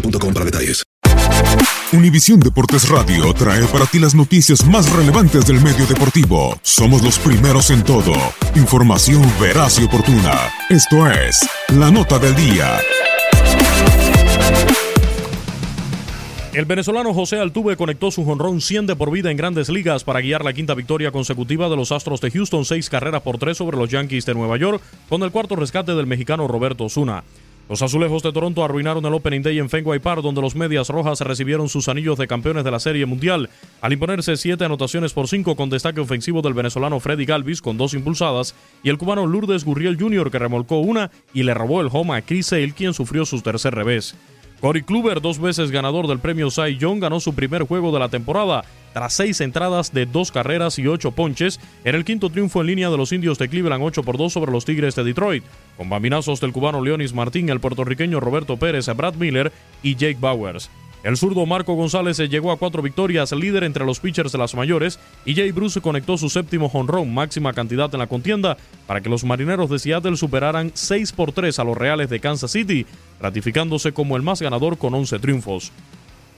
boostmobile.com para. Univisión Deportes Radio trae para ti las noticias más relevantes del medio deportivo. Somos los primeros en todo. Información veraz y oportuna. Esto es La Nota del Día. El venezolano José Altuve conectó su jonrón 100 de por vida en grandes ligas para guiar la quinta victoria consecutiva de los Astros de Houston, seis carreras por tres sobre los Yankees de Nueva York, con el cuarto rescate del mexicano Roberto Osuna. Los azulejos de Toronto arruinaron el Opening Day en Fenway Park, donde los medias rojas recibieron sus anillos de campeones de la Serie Mundial, al imponerse siete anotaciones por cinco con destaque ofensivo del venezolano Freddy Galvis con dos impulsadas y el cubano Lourdes Gurriel Jr. que remolcó una y le robó el home a Chris Sale, quien sufrió su tercer revés. Corey Kluber, dos veces ganador del premio Cy Young, ganó su primer juego de la temporada tras seis entradas de dos carreras y ocho ponches en el quinto triunfo en línea de los indios de Cleveland 8 por 2 sobre los Tigres de Detroit, con bambinazos del cubano Leonis Martín, el puertorriqueño Roberto Pérez, Brad Miller y Jake Bowers. El zurdo Marco González llegó a cuatro victorias, líder entre los pitchers de las mayores, y Jay Bruce conectó su séptimo honrón, máxima cantidad en la contienda, para que los marineros de Seattle superaran 6 por 3 a los Reales de Kansas City, ratificándose como el más ganador con 11 triunfos.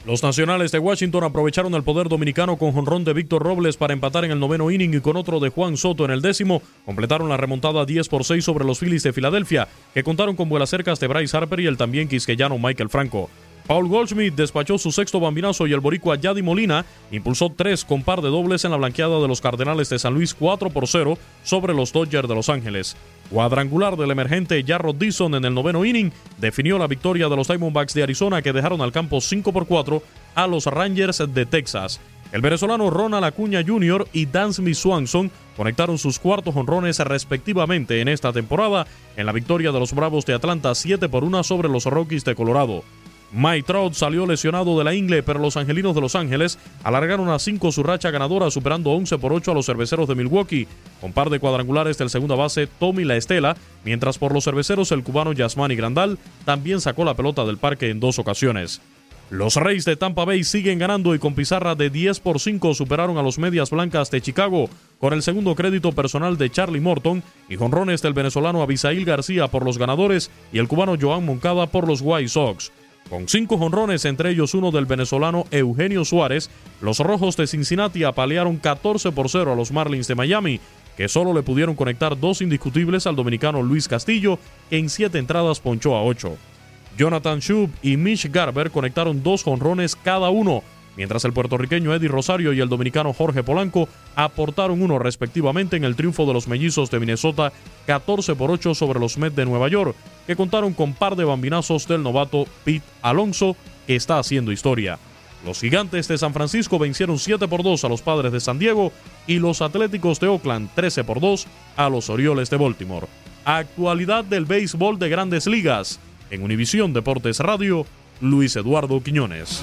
Los nacionales de Washington aprovecharon el poder dominicano con jonrón de Víctor Robles para empatar en el noveno inning y con otro de Juan Soto en el décimo, completaron la remontada 10 por 6 sobre los Phillies de Filadelfia, que contaron con vuelas cercas de Bryce Harper y el también quisqueyano Michael Franco. Paul Goldschmidt despachó su sexto bambinazo y el boricua Yadi Molina impulsó tres con par de dobles en la blanqueada de los Cardenales de San Luis 4 por 0 sobre los Dodgers de Los Ángeles. Cuadrangular del emergente Jarrod Dixon en el noveno inning definió la victoria de los Diamondbacks de Arizona que dejaron al campo 5 por 4 a los Rangers de Texas. El venezolano Ronald Acuña Jr. y Dansby Swanson conectaron sus cuartos honrones respectivamente en esta temporada en la victoria de los Bravos de Atlanta 7 por 1 sobre los Rockies de Colorado. Mike Trout salió lesionado de la ingle, pero los angelinos de Los Ángeles alargaron a 5 su racha ganadora, superando 11 por 8 a los cerveceros de Milwaukee, con par de cuadrangulares del segunda base Tommy La Estela, mientras por los cerveceros el cubano Yasmani Grandal también sacó la pelota del parque en dos ocasiones. Los Reyes de Tampa Bay siguen ganando y con pizarra de 10 por 5 superaron a los Medias Blancas de Chicago con el segundo crédito personal de Charlie Morton y jonrones del venezolano Abisail García por los ganadores y el cubano Joan Moncada por los White Sox. Con cinco jonrones, entre ellos uno del venezolano Eugenio Suárez, los Rojos de Cincinnati apalearon 14 por 0 a los Marlins de Miami, que solo le pudieron conectar dos indiscutibles al dominicano Luis Castillo, que en siete entradas ponchó a ocho. Jonathan Schub y Mitch Garber conectaron dos jonrones cada uno, mientras el puertorriqueño Eddie Rosario y el dominicano Jorge Polanco aportaron uno respectivamente en el triunfo de los mellizos de Minnesota 14 por 8 sobre los Mets de Nueva York, que contaron con par de bambinazos del novato Pete Alonso, que está haciendo historia. Los gigantes de San Francisco vencieron 7 por 2 a los padres de San Diego y los Atléticos de Oakland 13 por 2 a los Orioles de Baltimore. Actualidad del béisbol de grandes ligas. En Univisión Deportes Radio, Luis Eduardo Quiñones.